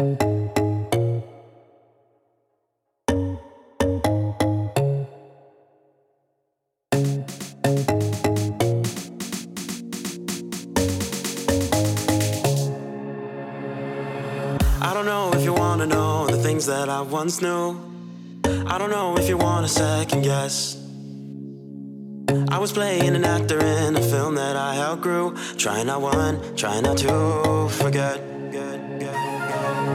I don't know if you wanna know the things that I once knew. I don't know if you want a second guess. I was playing an actor in a film that I outgrew. Trying not one, trying not to forget.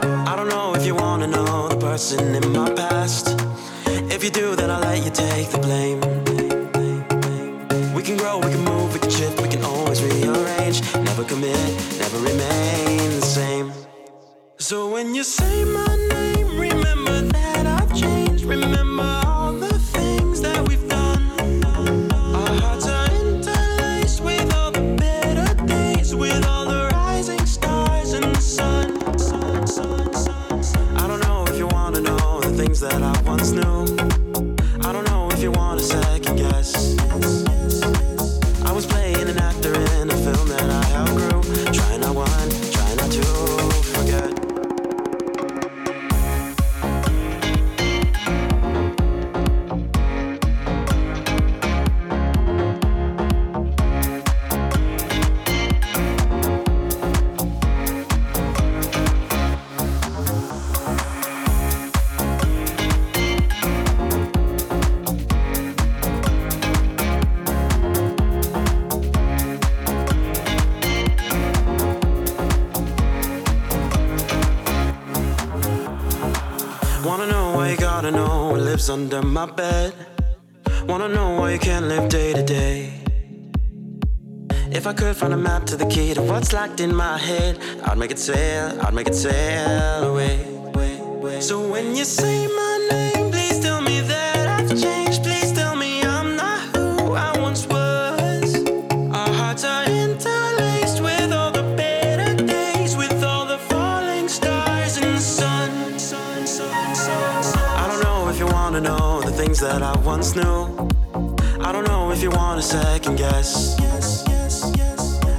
I don't know if you wanna know the person in my past. If you do, then I'll let you take the blame. We can grow, we can move, we can shift, we can always rearrange. Never commit, never remain the same. So when you say my name, remember that I've changed. Remember all the why you gotta know what lives under my bed. Wanna know why you can't live day to day. If I could find a map to the key to what's locked in my head, I'd make it sail, I'd make it sail away. So when you say my name, that I once knew. I don't know if you want a second guess.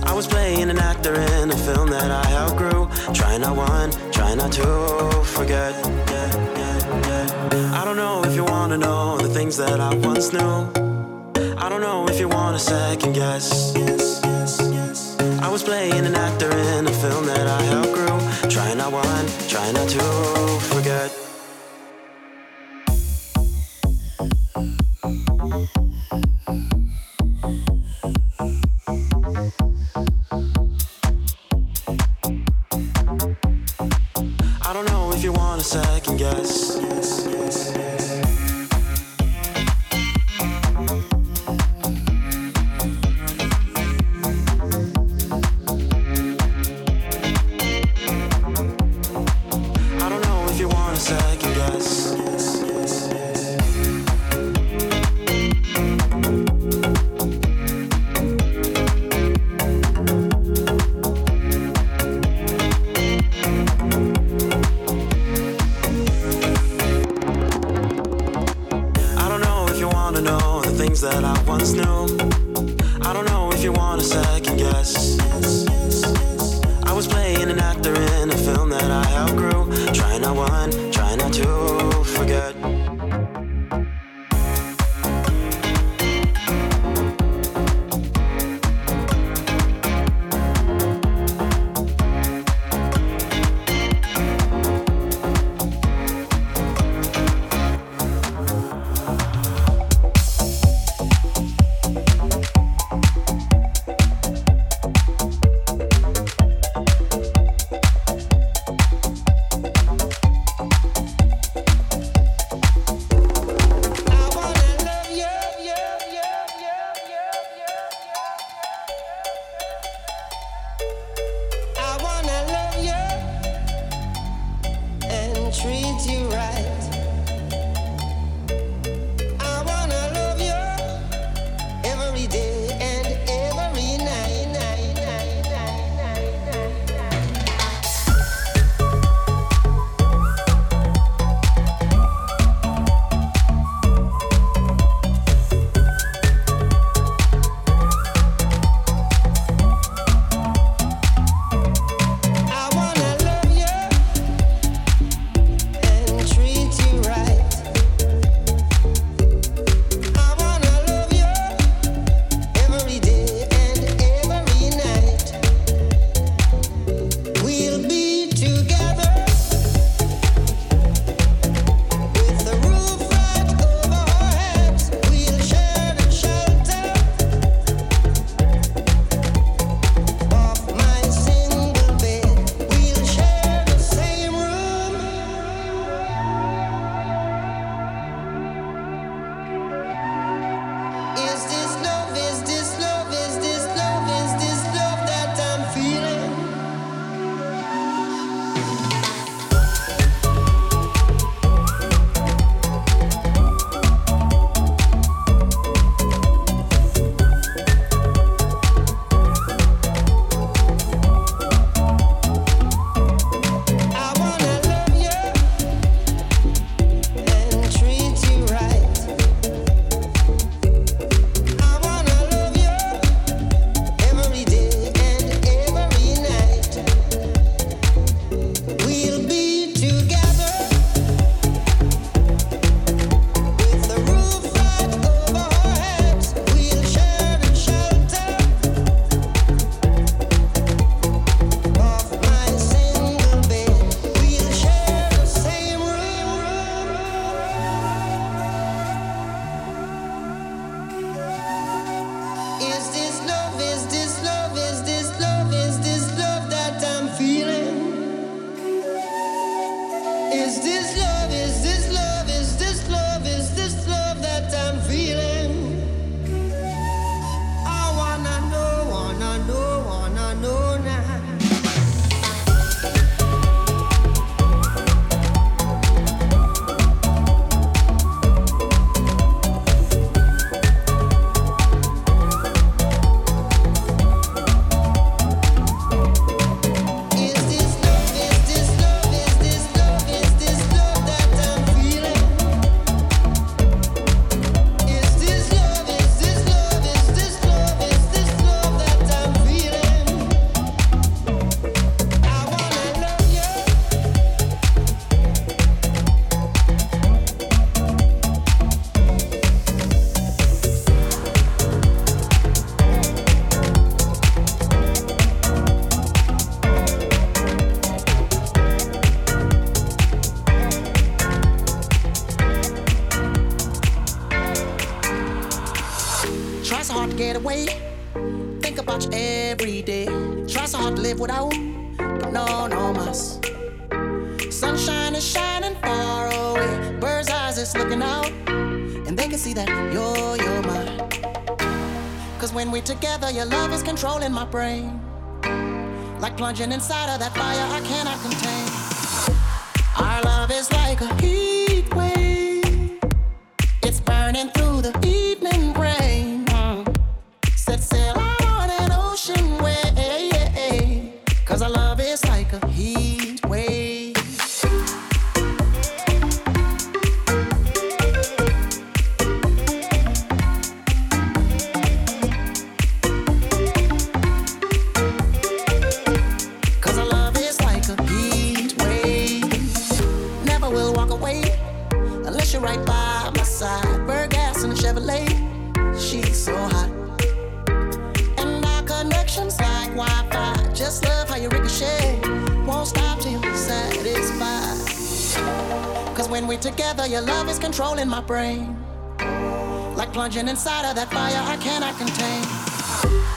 I was playing an actor in a film that I outgrew. Try not one, try not to forget. I don't know if you wanna know the things that I once knew. I don't know if you want a second guess. I was playing an actor in a film that I outgrew. Try not one, try not to forget. Second brain. Like plunging inside of that fire I cannot contain. Our love is like a heat. I.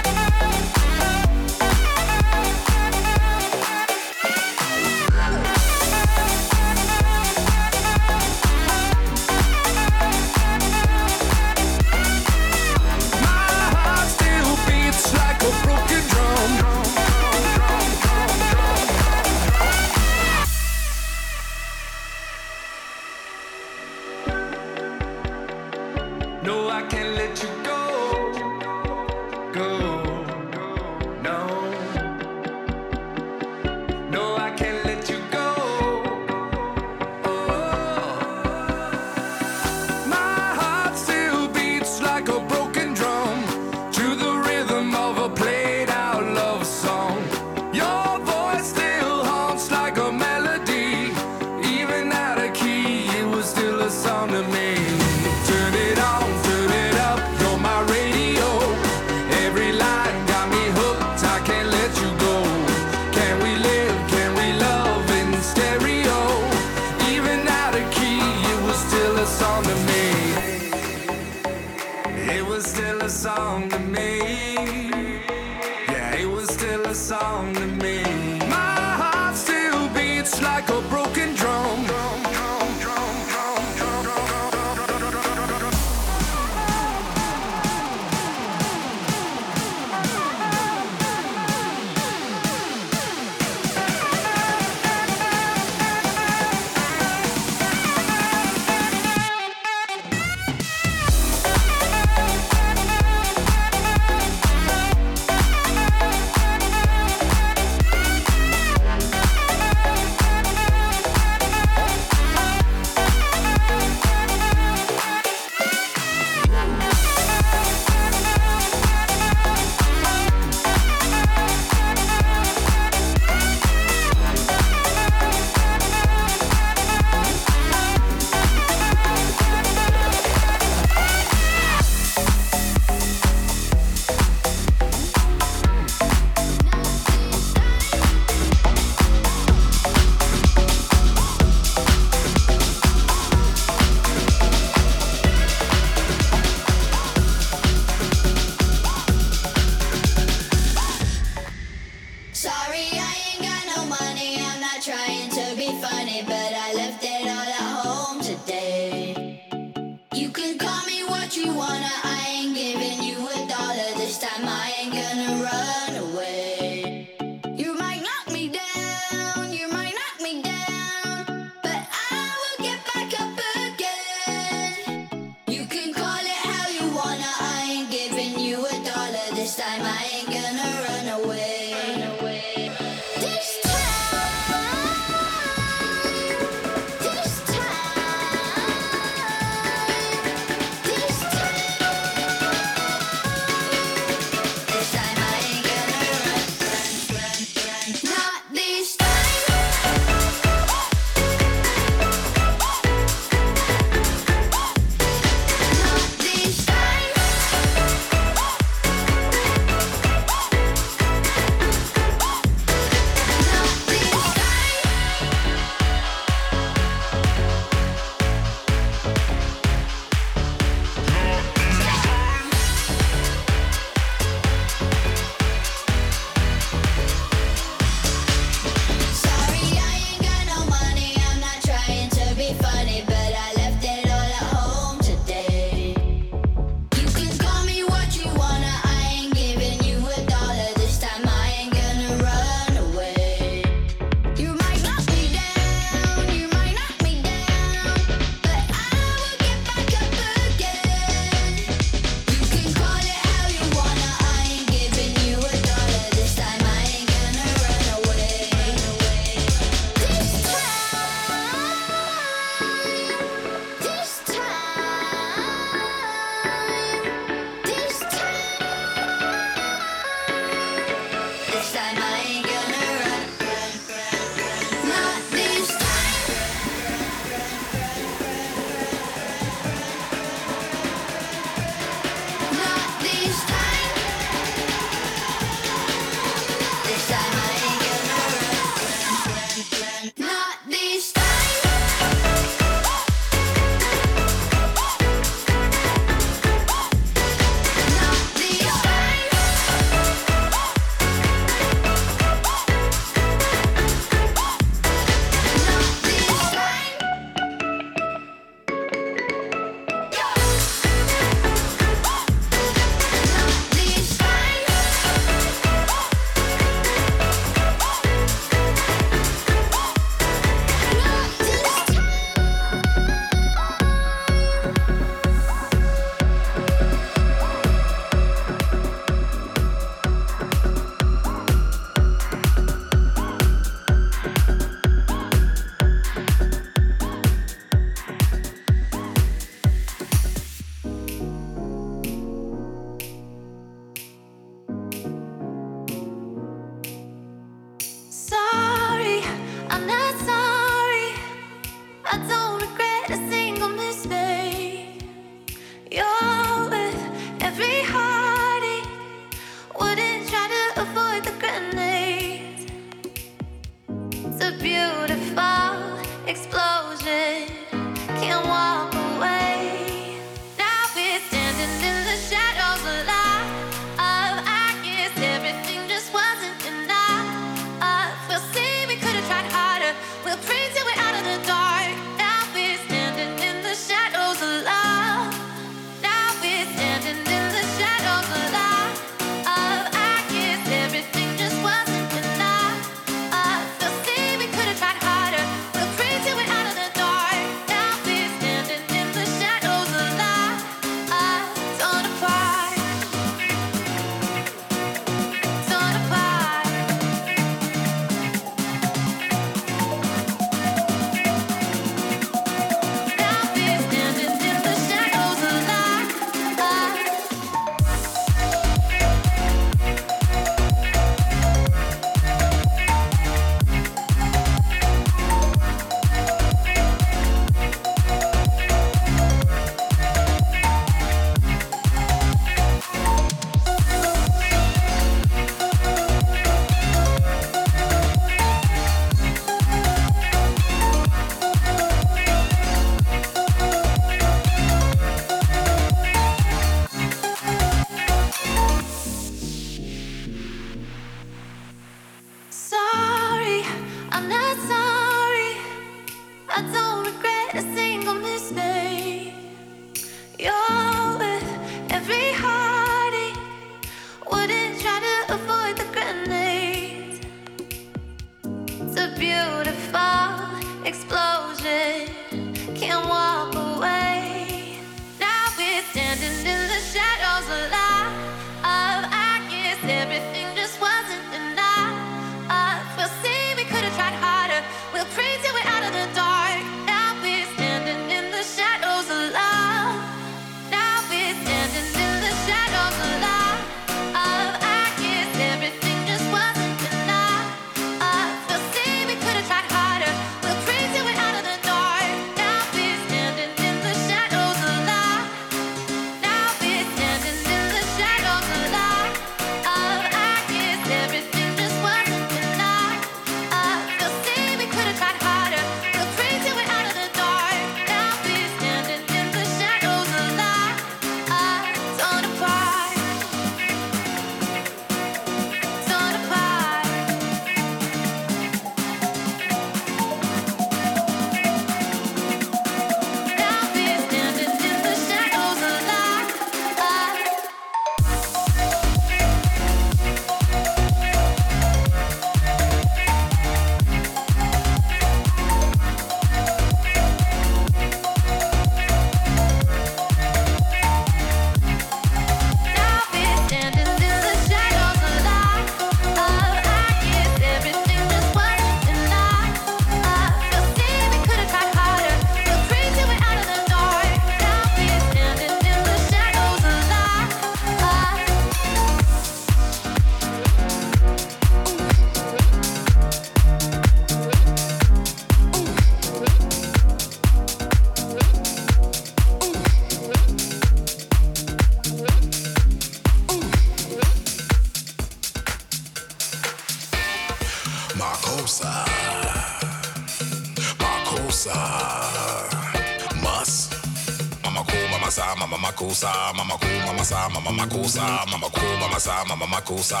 makossa, mama ku, mama sa, mama sa, mama makossa, mama ku, mama sa, mama makossa,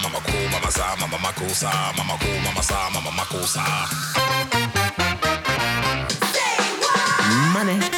mama ku, mama sa, mama makossa, mama ku, mama. Money.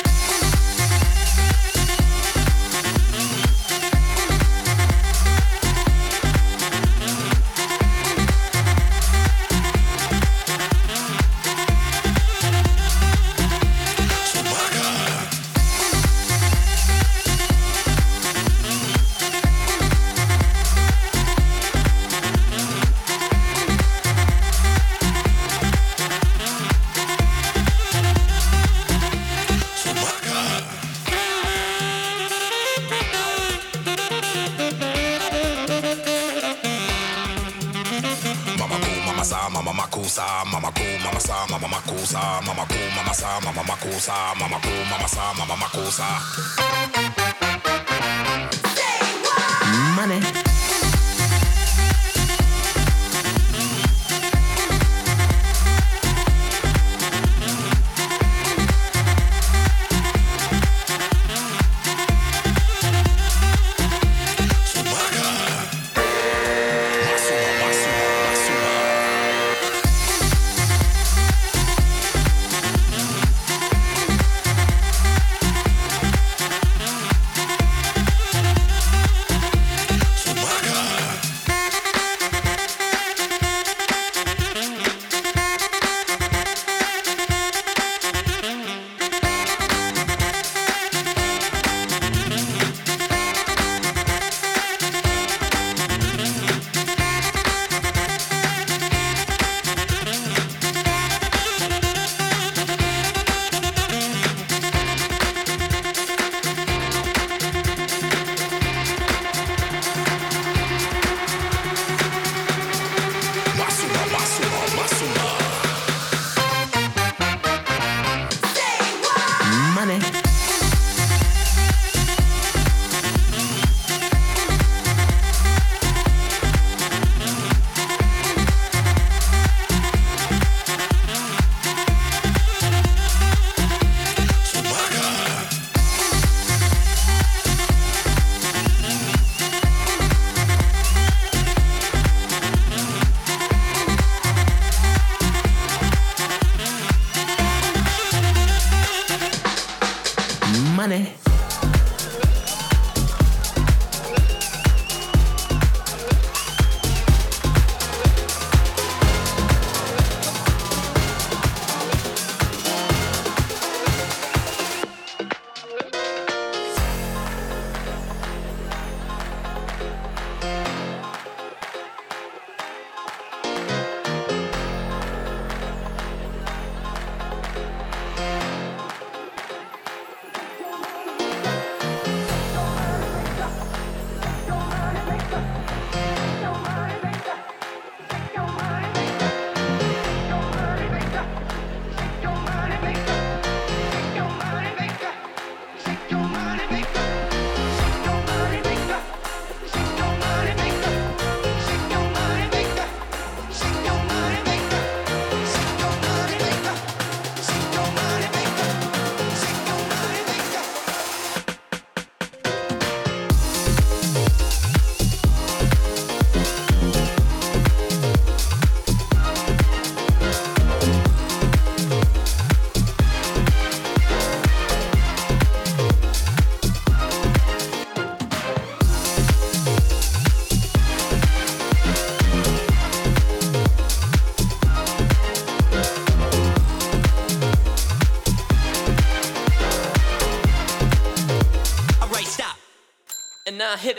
Hit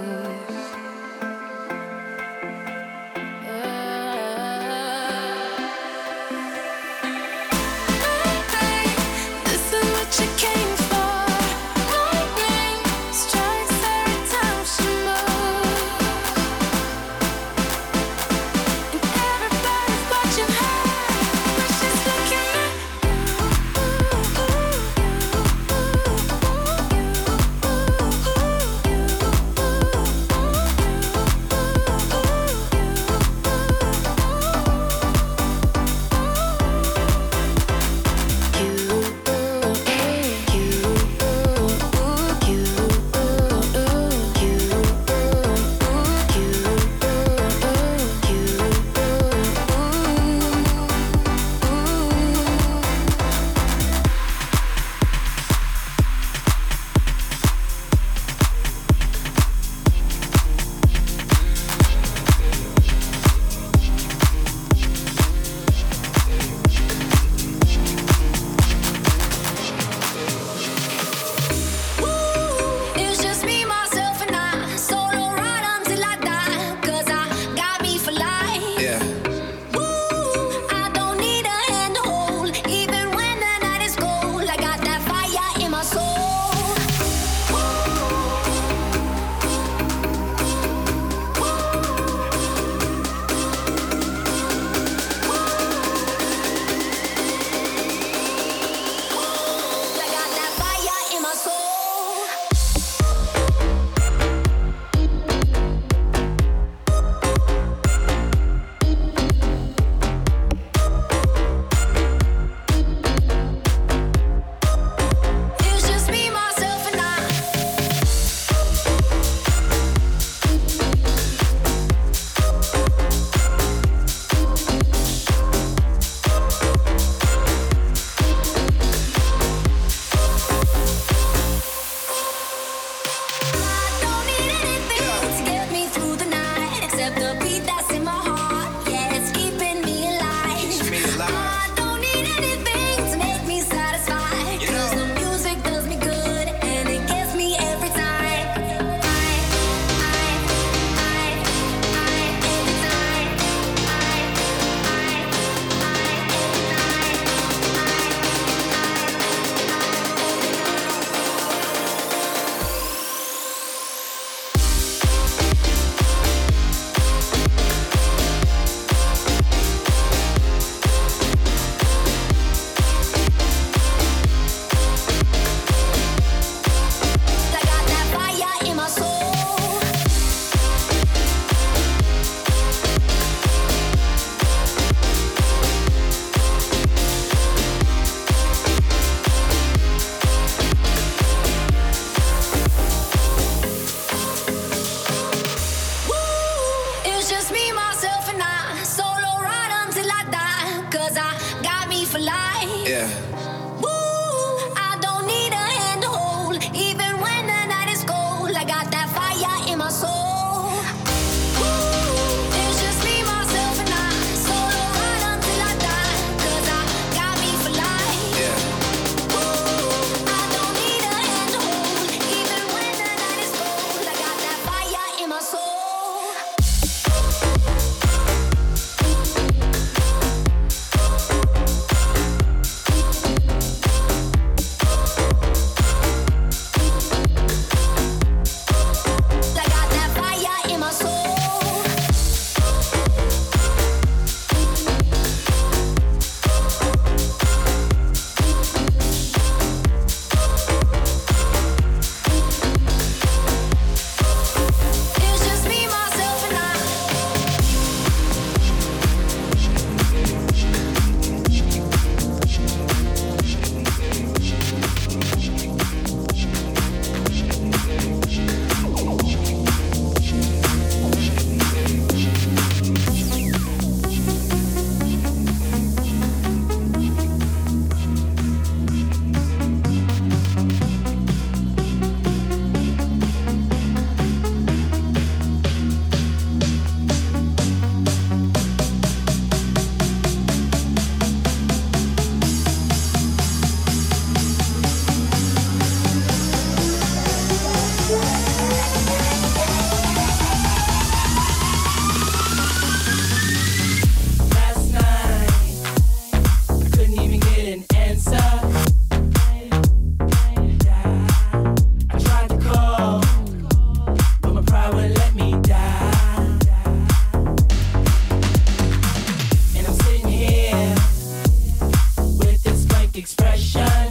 expression.